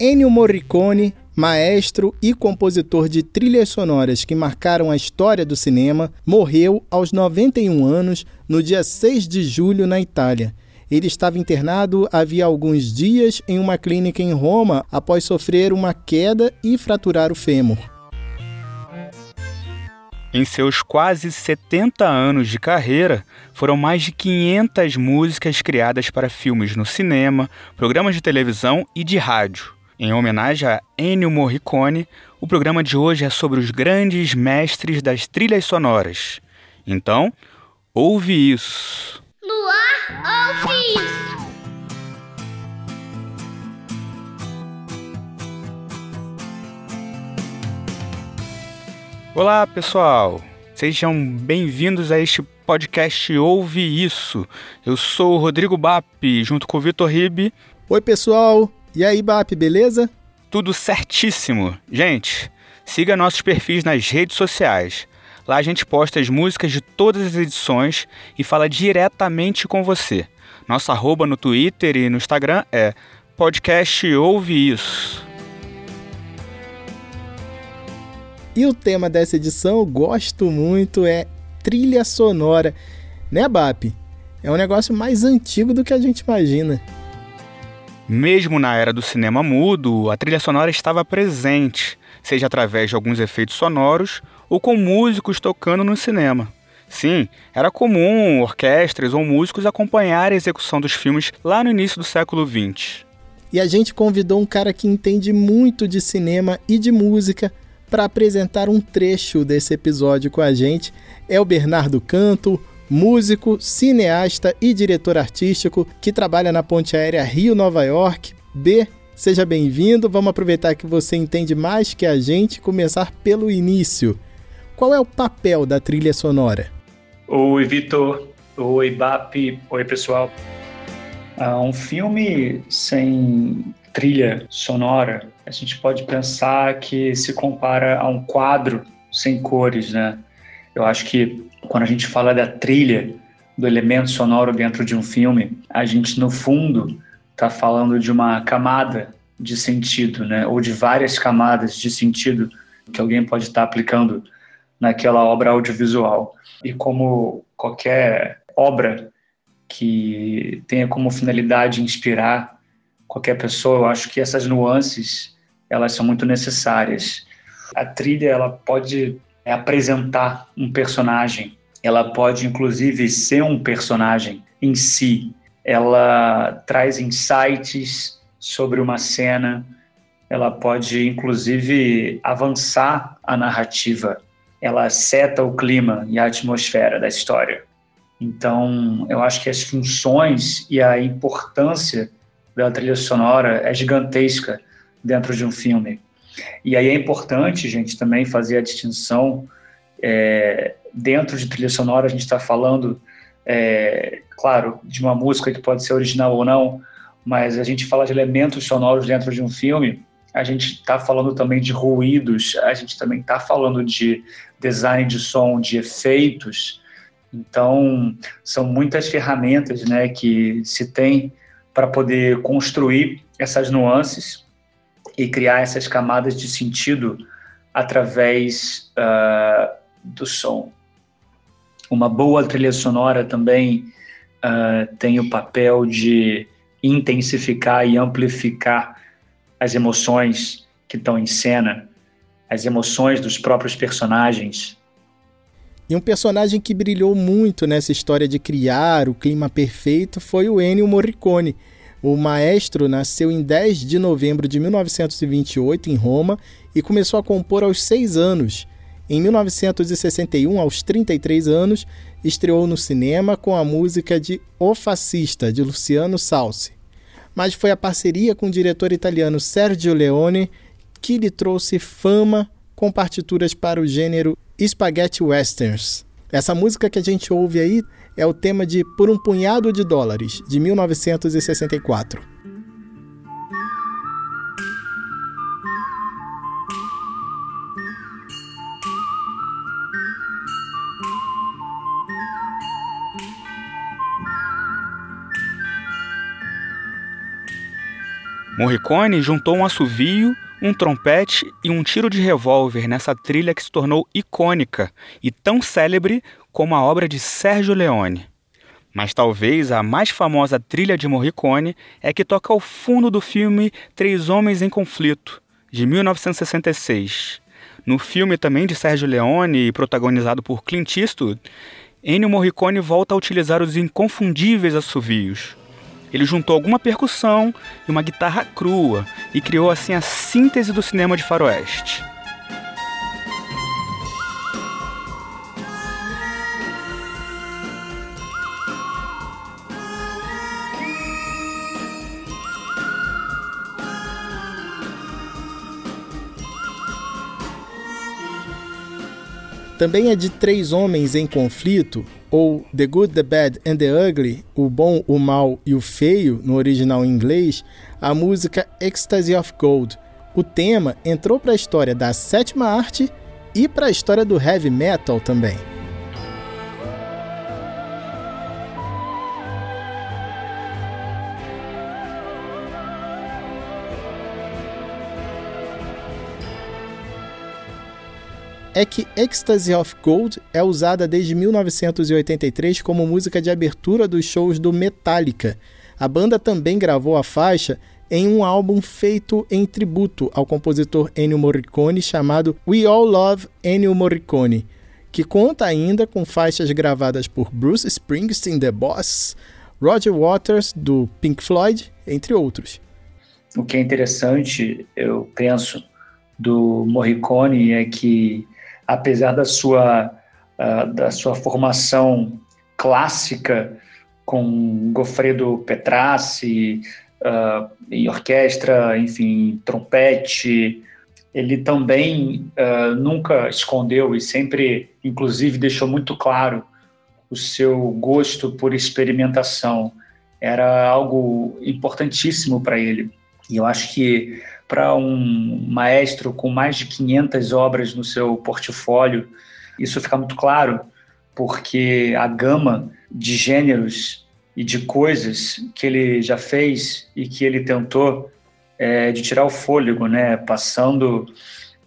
Ennio Morricone, maestro e compositor de trilhas sonoras que marcaram a história do cinema, morreu aos 91 anos no dia 6 de julho na Itália. Ele estava internado havia alguns dias em uma clínica em Roma após sofrer uma queda e fraturar o fêmur. Em seus quase 70 anos de carreira, foram mais de 500 músicas criadas para filmes no cinema, programas de televisão e de rádio. Em homenagem a Ennio Morricone, o programa de hoje é sobre os grandes mestres das trilhas sonoras. Então, ouve isso! Luar, ouve isso! Olá, pessoal! Sejam bem-vindos a este podcast Ouve Isso. Eu sou o Rodrigo Bap, junto com o Vitor Ribe. Oi, pessoal! E aí, Bap, beleza? Tudo certíssimo. Gente, siga nossos perfis nas redes sociais. Lá a gente posta as músicas de todas as edições e fala diretamente com você. Nosso arroba no Twitter e no Instagram é podcast Ouve Isso. E o tema dessa edição, eu gosto muito, é trilha sonora. Né, BAP? É um negócio mais antigo do que a gente imagina. Mesmo na era do cinema mudo, a trilha sonora estava presente, seja através de alguns efeitos sonoros ou com músicos tocando no cinema. Sim, era comum orquestras ou músicos acompanhar a execução dos filmes lá no início do século XX. E a gente convidou um cara que entende muito de cinema e de música para apresentar um trecho desse episódio com a gente. É o Bernardo Canto, músico, cineasta e diretor artístico que trabalha na Ponte Aérea Rio-Nova York. B, seja bem-vindo. Vamos aproveitar que você entende mais que a gente começar pelo início. Qual é o papel da trilha sonora? Oi, Vitor. Oi, BAP. Oi, pessoal. Uh, um filme sem trilha sonora, a gente pode pensar que se compara a um quadro sem cores, né? Eu acho que quando a gente fala da trilha, do elemento sonoro dentro de um filme, a gente no fundo está falando de uma camada de sentido, né? Ou de várias camadas de sentido que alguém pode estar tá aplicando naquela obra audiovisual. E como qualquer obra que tenha como finalidade inspirar qualquer pessoa, eu acho que essas nuances elas são muito necessárias. A trilha ela pode apresentar um personagem. Ela pode, inclusive, ser um personagem em si. Ela traz insights sobre uma cena. Ela pode, inclusive, avançar a narrativa. Ela seta o clima e a atmosfera da história. Então, eu acho que as funções e a importância da trilha sonora é gigantesca dentro de um filme. E aí é importante, gente, também fazer a distinção. É, dentro de trilha sonora, a gente está falando, é, claro, de uma música que pode ser original ou não, mas a gente fala de elementos sonoros dentro de um filme, a gente está falando também de ruídos, a gente também está falando de design de som, de efeitos. Então, são muitas ferramentas né, que se tem para poder construir essas nuances e criar essas camadas de sentido através uh, do som. Uma boa trilha sonora também uh, tem o papel de intensificar e amplificar as emoções que estão em cena, as emoções dos próprios personagens. E um personagem que brilhou muito nessa história de criar o clima perfeito foi o Ennio Morricone, o maestro nasceu em 10 de novembro de 1928 em Roma e começou a compor aos 6 anos. Em 1961, aos 33 anos, estreou no cinema com a música de O Fascista, de Luciano Salsi. Mas foi a parceria com o diretor italiano Sergio Leone que lhe trouxe fama com partituras para o gênero Spaghetti Westerns. Essa música que a gente ouve aí é o tema de Por um Punhado de Dólares, de 1964. Morricone juntou um assovio, um trompete e um tiro de revólver nessa trilha que se tornou icônica e tão célebre como a obra de Sérgio Leone. Mas talvez a mais famosa trilha de Morricone é que toca ao fundo do filme Três Homens em Conflito, de 1966. No filme também de Sérgio Leone e protagonizado por Clint Eastwood, Ennio Morricone volta a utilizar os inconfundíveis assovios. Ele juntou alguma percussão e uma guitarra crua e criou assim a síntese do cinema de faroeste. Também é de três homens em conflito, ou The Good, The Bad and The Ugly, o bom, o mal e o feio, no original em inglês, a música Ecstasy of Gold. O tema entrou para a história da sétima arte e para a história do heavy metal também. É que Ecstasy of Gold é usada desde 1983 como música de abertura dos shows do Metallica. A banda também gravou a faixa em um álbum feito em tributo ao compositor Ennio Morricone chamado We All Love Ennio Morricone, que conta ainda com faixas gravadas por Bruce Springsteen, The Boss, Roger Waters, do Pink Floyd, entre outros. O que é interessante, eu penso, do Morricone é que apesar da sua, uh, da sua formação clássica com Goffredo Petrassi, uh, em orquestra, enfim, trompete, ele também uh, nunca escondeu e sempre, inclusive, deixou muito claro o seu gosto por experimentação. Era algo importantíssimo para ele. E eu acho que para um maestro com mais de 500 obras no seu portfólio, isso fica muito claro, porque a gama de gêneros e de coisas que ele já fez e que ele tentou é, de tirar o fôlego, né? Passando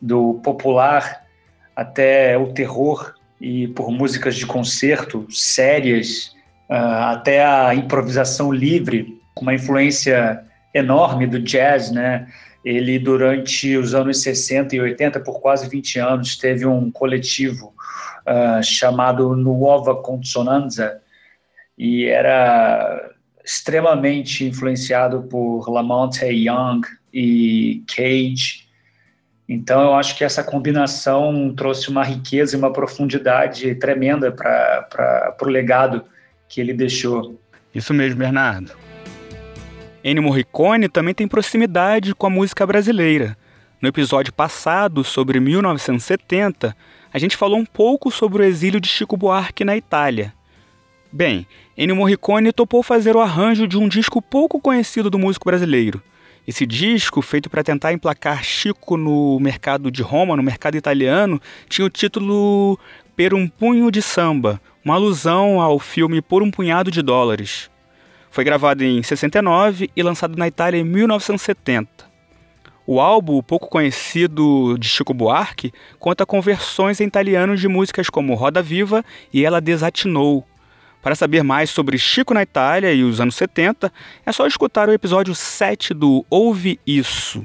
do popular até o terror e por músicas de concerto sérias, uh, até a improvisação livre, com uma influência enorme do jazz, né? Ele, durante os anos 60 e 80, por quase 20 anos, teve um coletivo uh, chamado Nuova Consonanza e era extremamente influenciado por Lamonte Young e Cage. Então, eu acho que essa combinação trouxe uma riqueza e uma profundidade tremenda para o legado que ele deixou. Isso mesmo, Bernardo. Ennio Morricone também tem proximidade com a música brasileira. No episódio passado, sobre 1970, a gente falou um pouco sobre o exílio de Chico Buarque na Itália. Bem, Ennio Morricone topou fazer o arranjo de um disco pouco conhecido do músico brasileiro. Esse disco, feito para tentar emplacar Chico no mercado de Roma, no mercado italiano, tinha o título Per um Punho de Samba, uma alusão ao filme Por um Punhado de Dólares. Foi gravado em 69 e lançado na Itália em 1970. O álbum, pouco conhecido de Chico Buarque, conta com versões em italiano de músicas como Roda Viva e Ela Desatinou. Para saber mais sobre Chico na Itália e os anos 70, é só escutar o episódio 7 do Ouve Isso,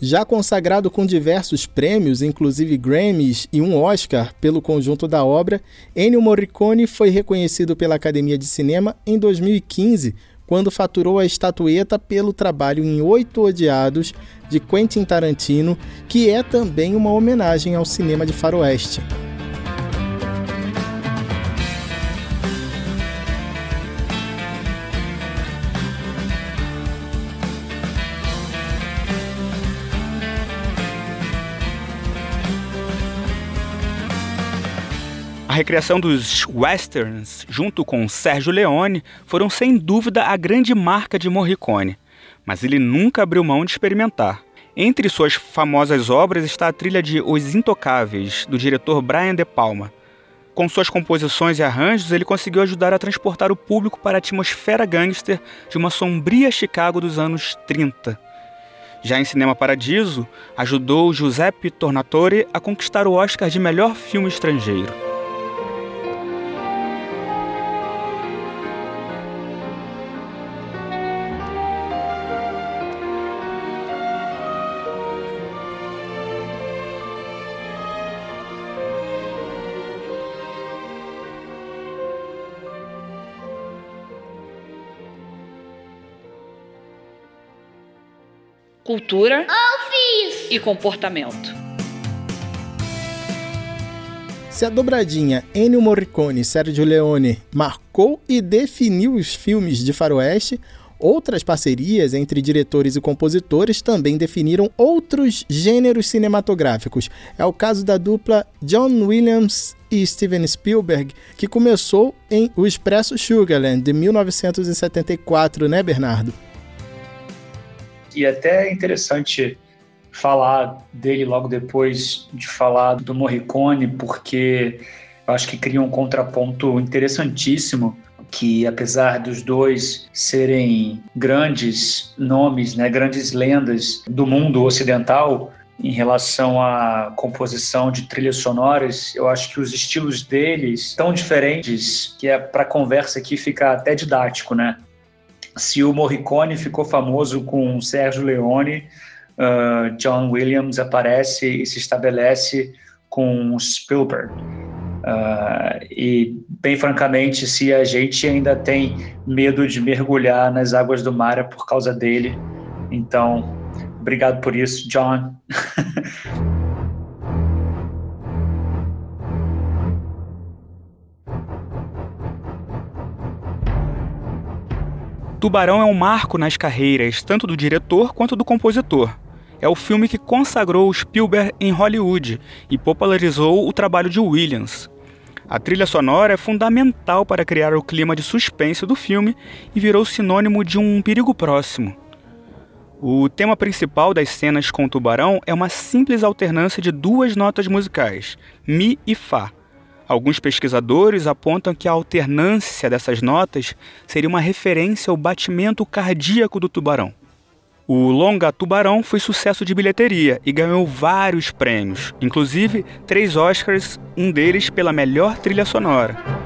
já consagrado com diversos prêmios, inclusive Grammys e um Oscar pelo conjunto da obra, Ennio Morricone foi reconhecido pela Academia de Cinema em 2015, quando faturou a estatueta pelo trabalho em Oito Odiados de Quentin Tarantino, que é também uma homenagem ao cinema de faroeste. A recriação dos westerns, junto com Sérgio Leone, foram sem dúvida a grande marca de Morricone, mas ele nunca abriu mão de experimentar. Entre suas famosas obras está a trilha de Os Intocáveis, do diretor Brian De Palma. Com suas composições e arranjos, ele conseguiu ajudar a transportar o público para a atmosfera gangster de uma sombria Chicago dos anos 30. Já em Cinema Paradiso, ajudou Giuseppe Tornatore a conquistar o Oscar de melhor filme estrangeiro. Cultura e comportamento. Se a dobradinha Ennio Morricone e Sergio Leone marcou e definiu os filmes de faroeste, outras parcerias entre diretores e compositores também definiram outros gêneros cinematográficos. É o caso da dupla John Williams e Steven Spielberg, que começou em O Expresso Sugarland de 1974, né, Bernardo? E até é interessante falar dele logo depois de falar do Morricone, porque eu acho que cria um contraponto interessantíssimo que apesar dos dois serem grandes nomes, né, grandes lendas do mundo ocidental em relação à composição de trilhas sonoras, eu acho que os estilos deles tão diferentes que é para conversa aqui fica até didático, né? Se o Morricone ficou famoso com Sérgio Leone, uh, John Williams aparece e se estabelece com Spielberg. Uh, e, bem francamente, se a gente ainda tem medo de mergulhar nas águas do mar é por causa dele. Então, obrigado por isso, John. Tubarão é um marco nas carreiras tanto do diretor quanto do compositor. É o filme que consagrou Spielberg em Hollywood e popularizou o trabalho de Williams. A trilha sonora é fundamental para criar o clima de suspense do filme e virou sinônimo de um perigo próximo. O tema principal das cenas com o tubarão é uma simples alternância de duas notas musicais, Mi e Fá Alguns pesquisadores apontam que a alternância dessas notas seria uma referência ao batimento cardíaco do tubarão. O longa Tubarão foi sucesso de bilheteria e ganhou vários prêmios, inclusive três Oscars, um deles pela melhor trilha sonora.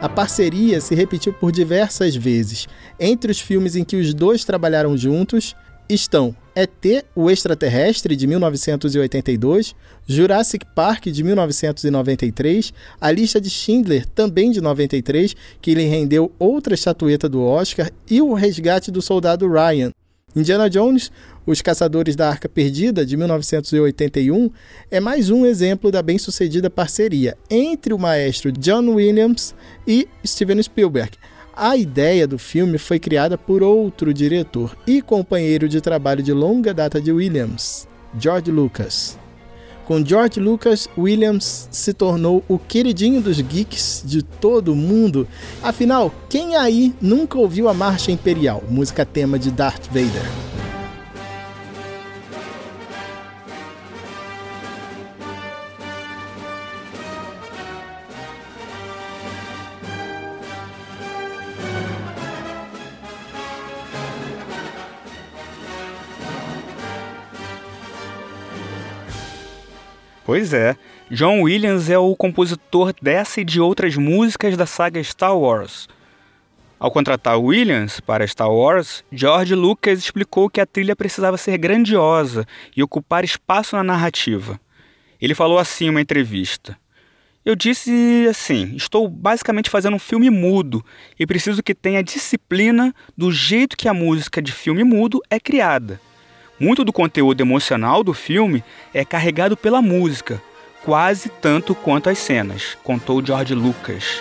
A parceria se repetiu por diversas vezes. Entre os filmes em que os dois trabalharam juntos estão ET, o Extraterrestre, de 1982, Jurassic Park, de 1993, A Lista de Schindler, também de 93, que lhe rendeu outra estatueta do Oscar, e O Resgate do Soldado Ryan. Indiana Jones, Os Caçadores da Arca Perdida, de 1981, é mais um exemplo da bem-sucedida parceria entre o maestro John Williams e Steven Spielberg. A ideia do filme foi criada por outro diretor e companheiro de trabalho de longa data de Williams, George Lucas. Com George Lucas, Williams se tornou o queridinho dos geeks de todo mundo. Afinal, quem aí nunca ouviu a Marcha Imperial, música tema de Darth Vader? Pois é. John Williams é o compositor dessa e de outras músicas da saga Star Wars. Ao contratar Williams para Star Wars, George Lucas explicou que a trilha precisava ser grandiosa e ocupar espaço na narrativa. Ele falou assim em uma entrevista: Eu disse assim: estou basicamente fazendo um filme mudo e preciso que tenha disciplina do jeito que a música de filme mudo é criada. Muito do conteúdo emocional do filme é carregado pela música, quase tanto quanto as cenas, contou George Lucas.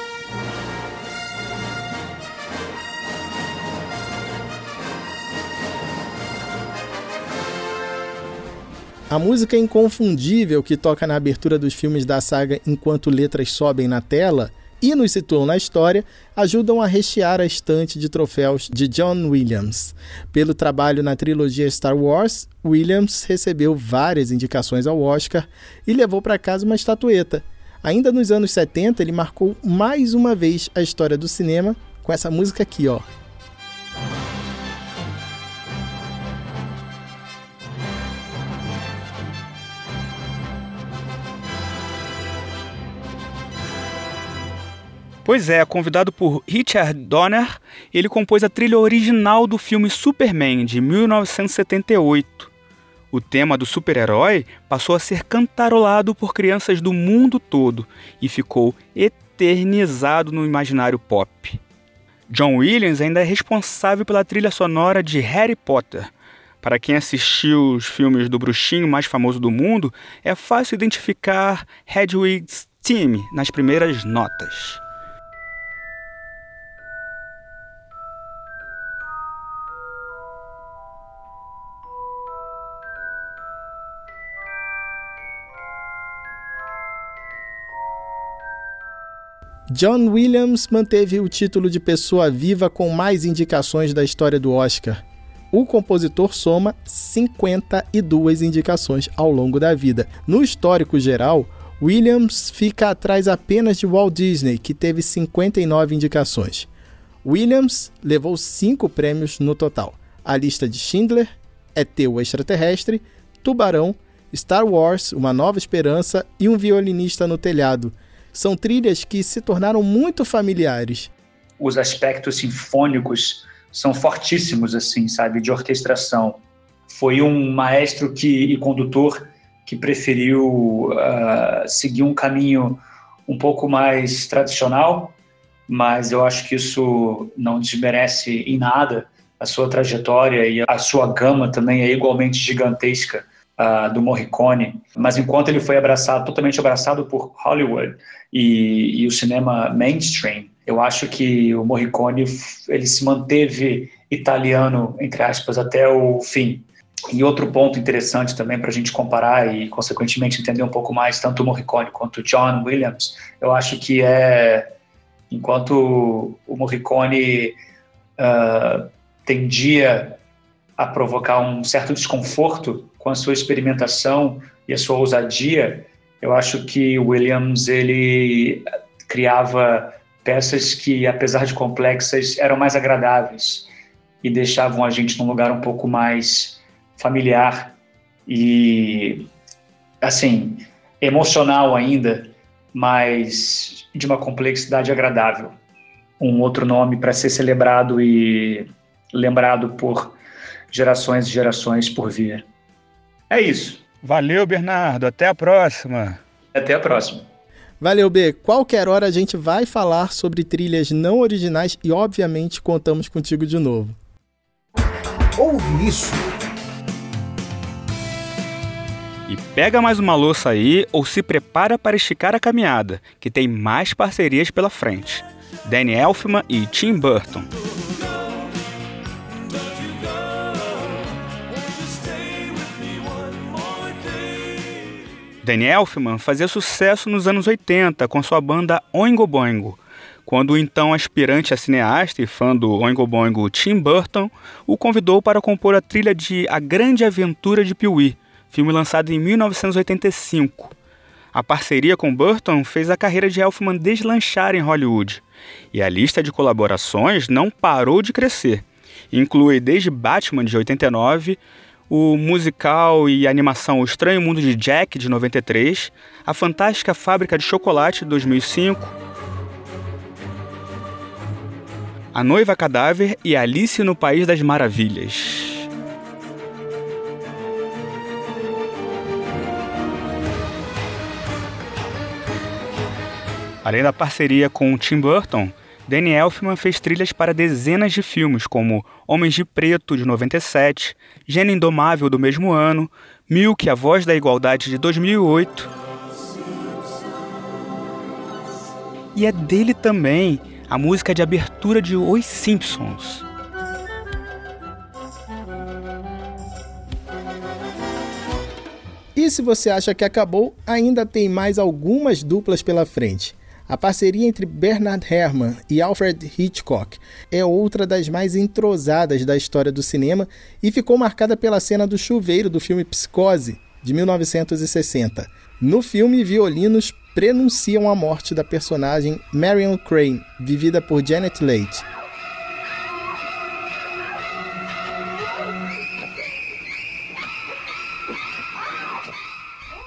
A música inconfundível que toca na abertura dos filmes da saga enquanto letras sobem na tela e nos situam na história, ajudam a rechear a estante de troféus de John Williams. Pelo trabalho na trilogia Star Wars, Williams recebeu várias indicações ao Oscar e levou para casa uma estatueta. Ainda nos anos 70, ele marcou mais uma vez a história do cinema com essa música aqui, ó. Pois é, convidado por Richard Donner, ele compôs a trilha original do filme Superman de 1978. O tema do super-herói passou a ser cantarolado por crianças do mundo todo e ficou eternizado no imaginário pop. John Williams ainda é responsável pela trilha sonora de Harry Potter. Para quem assistiu os filmes do bruxinho mais famoso do mundo, é fácil identificar Hedwig's Theme nas primeiras notas. John Williams manteve o título de pessoa viva com mais indicações da história do Oscar. O compositor soma 52 indicações ao longo da vida. No histórico geral, Williams fica atrás apenas de Walt Disney, que teve 59 indicações. Williams levou cinco prêmios no total: A Lista de Schindler, ET o Extraterrestre, Tubarão, Star Wars Uma Nova Esperança e Um Violinista no Telhado são trilhas que se tornaram muito familiares. Os aspectos sinfônicos são fortíssimos, assim, sabe, de orquestração. Foi um maestro que, e condutor que preferiu uh, seguir um caminho um pouco mais tradicional, mas eu acho que isso não desmerece em nada a sua trajetória e a sua gama também é igualmente gigantesca uh, do Morricone, mas enquanto ele foi abraçado, totalmente abraçado por Hollywood e, e o cinema mainstream, eu acho que o Morricone ele se manteve italiano entre aspas até o fim. E outro ponto interessante também para a gente comparar e, consequentemente, entender um pouco mais tanto o Morricone quanto o John Williams, eu acho que é, enquanto o Morricone uh, tendia a provocar um certo desconforto com a sua experimentação e a sua ousadia, eu acho que Williams ele criava peças que, apesar de complexas, eram mais agradáveis e deixavam a gente num lugar um pouco mais familiar e, assim, emocional ainda, mas de uma complexidade agradável. Um outro nome para ser celebrado e lembrado por gerações e gerações por vir. É isso. Valeu, Bernardo. Até a próxima. Até a próxima. Valeu, B. Qualquer hora a gente vai falar sobre trilhas não originais e, obviamente, contamos contigo de novo. Ouve isso. E pega mais uma louça aí ou se prepara para esticar a caminhada, que tem mais parcerias pela frente. Danny Elfman e Tim Burton. Danny Elfman fazia sucesso nos anos 80 com sua banda Oingo Boingo, quando o então aspirante a cineasta e fã do Oingo Boingo Tim Burton o convidou para compor a trilha de A Grande Aventura de Pee-wee, filme lançado em 1985. A parceria com Burton fez a carreira de Elfman deslanchar em Hollywood, e a lista de colaborações não parou de crescer. Inclui desde Batman de 89, o musical e animação O Estranho Mundo de Jack, de 93, A Fantástica Fábrica de Chocolate, de 2005, A Noiva Cadáver e Alice no País das Maravilhas. Além da parceria com Tim Burton, Danny Elfman fez trilhas para dezenas de filmes, como Homens de Preto, de 97, Gênio Indomável, do mesmo ano, Milk, A Voz da Igualdade, de 2008. E é dele também a música de abertura de Os Simpsons. E se você acha que acabou, ainda tem mais algumas duplas pela frente. A parceria entre Bernard Herrmann e Alfred Hitchcock é outra das mais entrosadas da história do cinema e ficou marcada pela cena do chuveiro do filme Psicose, de 1960. No filme, violinos prenunciam a morte da personagem Marion Crane, vivida por Janet Leigh.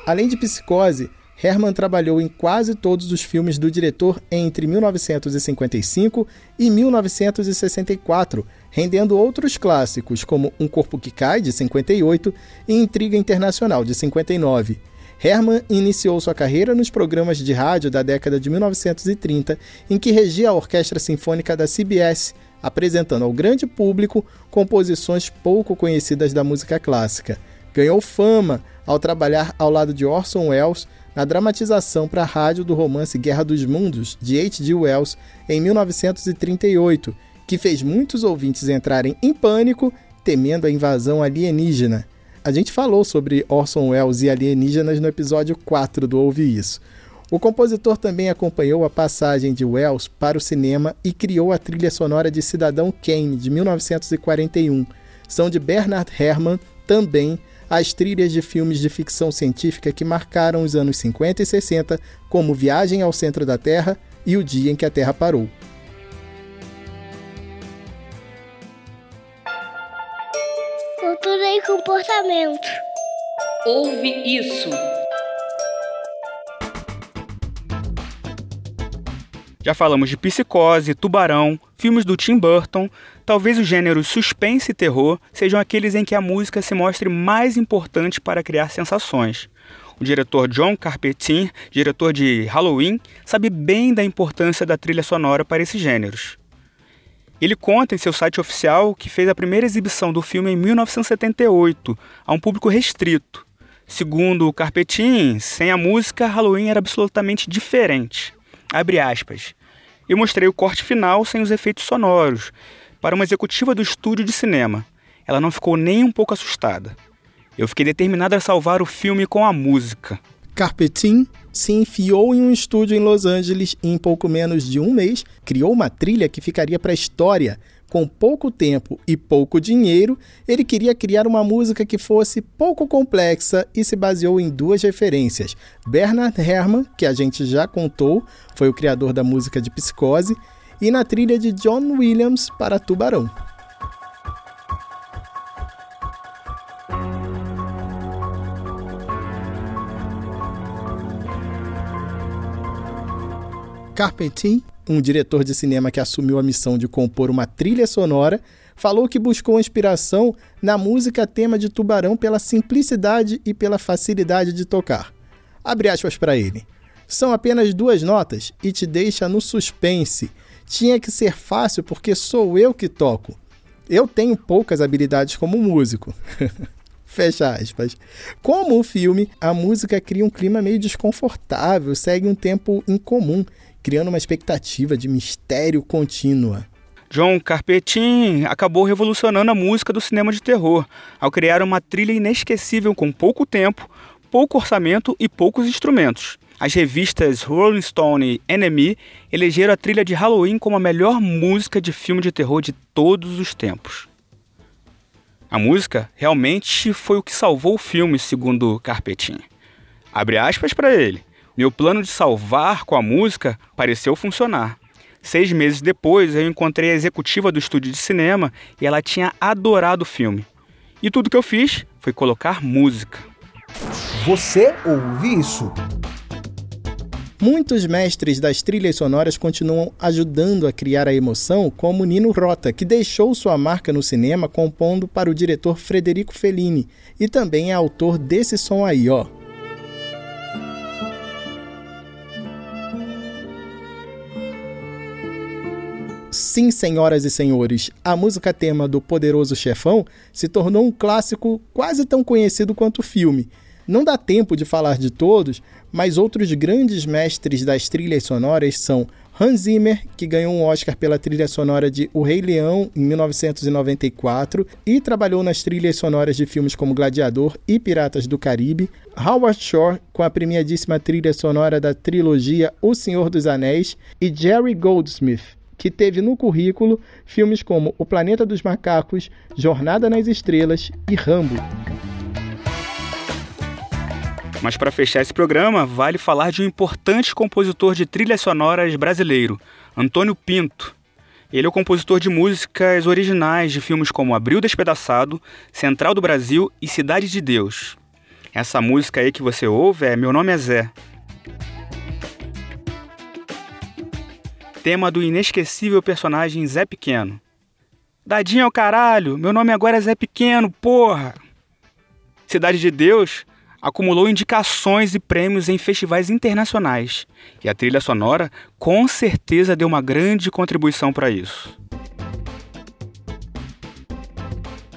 Além de Psicose, Herman trabalhou em quase todos os filmes do diretor entre 1955 e 1964, rendendo outros clássicos como Um Corpo que Cai, de 58, e Intriga Internacional, de 59. Herman iniciou sua carreira nos programas de rádio da década de 1930, em que regia a Orquestra Sinfônica da CBS, apresentando ao grande público composições pouco conhecidas da música clássica. Ganhou fama ao trabalhar ao lado de Orson Welles na dramatização para rádio do romance Guerra dos Mundos, de H.G. Wells, em 1938, que fez muitos ouvintes entrarem em pânico, temendo a invasão alienígena. A gente falou sobre Orson Welles e alienígenas no episódio 4 do Ouvi Isso. O compositor também acompanhou a passagem de Wells para o cinema e criou a trilha sonora de Cidadão Kane, de 1941. São de Bernard Herrmann, também as trilhas de filmes de ficção científica que marcaram os anos 50 e 60, como Viagem ao Centro da Terra e O Dia em que a Terra Parou. Cultura e comportamento. Ouve isso. Já falamos de Psicose, Tubarão, filmes do Tim Burton. Talvez os gêneros suspense e terror sejam aqueles em que a música se mostre mais importante para criar sensações. O diretor John Carpenter, diretor de Halloween, sabe bem da importância da trilha sonora para esses gêneros. Ele conta em seu site oficial que fez a primeira exibição do filme em 1978, a um público restrito. Segundo o Carpetin, sem a música, Halloween era absolutamente diferente. Abre aspas. Eu mostrei o corte final sem os efeitos sonoros para uma executiva do estúdio de cinema. Ela não ficou nem um pouco assustada. Eu fiquei determinada a salvar o filme com a música. Carpetin se enfiou em um estúdio em Los Angeles e, em pouco menos de um mês, criou uma trilha que ficaria para a história, com pouco tempo e pouco dinheiro, ele queria criar uma música que fosse pouco complexa e se baseou em duas referências. Bernard Herrmann, que a gente já contou, foi o criador da música de Psicose, e na trilha de John Williams para Tubarão. Carpentier um diretor de cinema que assumiu a missão de compor uma trilha sonora, falou que buscou inspiração na música tema de Tubarão pela simplicidade e pela facilidade de tocar. Abre aspas para ele. São apenas duas notas e te deixa no suspense. Tinha que ser fácil porque sou eu que toco. Eu tenho poucas habilidades como músico. Fecha aspas. Como o filme, a música cria um clima meio desconfortável, segue um tempo incomum criando uma expectativa de mistério contínua. John Carpetin acabou revolucionando a música do cinema de terror ao criar uma trilha inesquecível com pouco tempo, pouco orçamento e poucos instrumentos. As revistas Rolling Stone e NME elegeram a trilha de Halloween como a melhor música de filme de terror de todos os tempos. A música realmente foi o que salvou o filme, segundo Carpetin. Abre aspas para ele. Meu plano de salvar com a música pareceu funcionar. Seis meses depois, eu encontrei a executiva do estúdio de cinema e ela tinha adorado o filme. E tudo que eu fiz foi colocar música. Você ouve isso? Muitos mestres das trilhas sonoras continuam ajudando a criar a emoção, como Nino Rota, que deixou sua marca no cinema compondo para o diretor Frederico Fellini e também é autor desse som aí, ó. Sim, senhoras e senhores, a música tema do Poderoso Chefão se tornou um clássico quase tão conhecido quanto o filme. Não dá tempo de falar de todos, mas outros grandes mestres das trilhas sonoras são Hans Zimmer, que ganhou um Oscar pela trilha sonora de O Rei Leão em 1994 e trabalhou nas trilhas sonoras de filmes como Gladiador e Piratas do Caribe. Howard Shore, com a premiadíssima trilha sonora da trilogia O Senhor dos Anéis. E Jerry Goldsmith, que teve no currículo filmes como O Planeta dos Macacos, Jornada nas Estrelas e Rambo. Mas para fechar esse programa, vale falar de um importante compositor de trilhas sonoras brasileiro, Antônio Pinto. Ele é o compositor de músicas originais de filmes como Abril Despedaçado, Central do Brasil e Cidade de Deus. Essa música aí que você ouve é Meu Nome é Zé. Tema do inesquecível personagem Zé Pequeno. Dadinho é o caralho, meu nome agora é Zé Pequeno, porra! Cidade de Deus acumulou indicações e prêmios em festivais internacionais, e a trilha sonora com certeza deu uma grande contribuição para isso.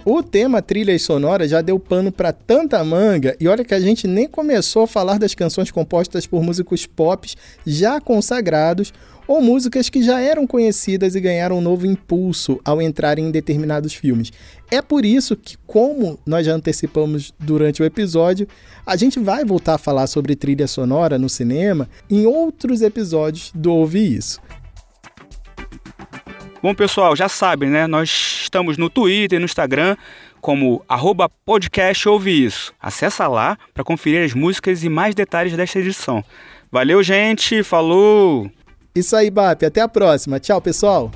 O tema trilhas sonoras já deu pano para tanta manga, e olha que a gente nem começou a falar das canções compostas por músicos pop já consagrados ou músicas que já eram conhecidas e ganharam um novo impulso ao entrarem em determinados filmes. É por isso que, como nós já antecipamos durante o episódio, a gente vai voltar a falar sobre trilha sonora no cinema em outros episódios do Ouvi Isso. Bom, pessoal, já sabem, né? Nós estamos no Twitter e no Instagram como arroba podcast ouve isso. Acessa lá para conferir as músicas e mais detalhes desta edição. Valeu, gente. Falou! Isso aí, BAP. Até a próxima. Tchau, pessoal.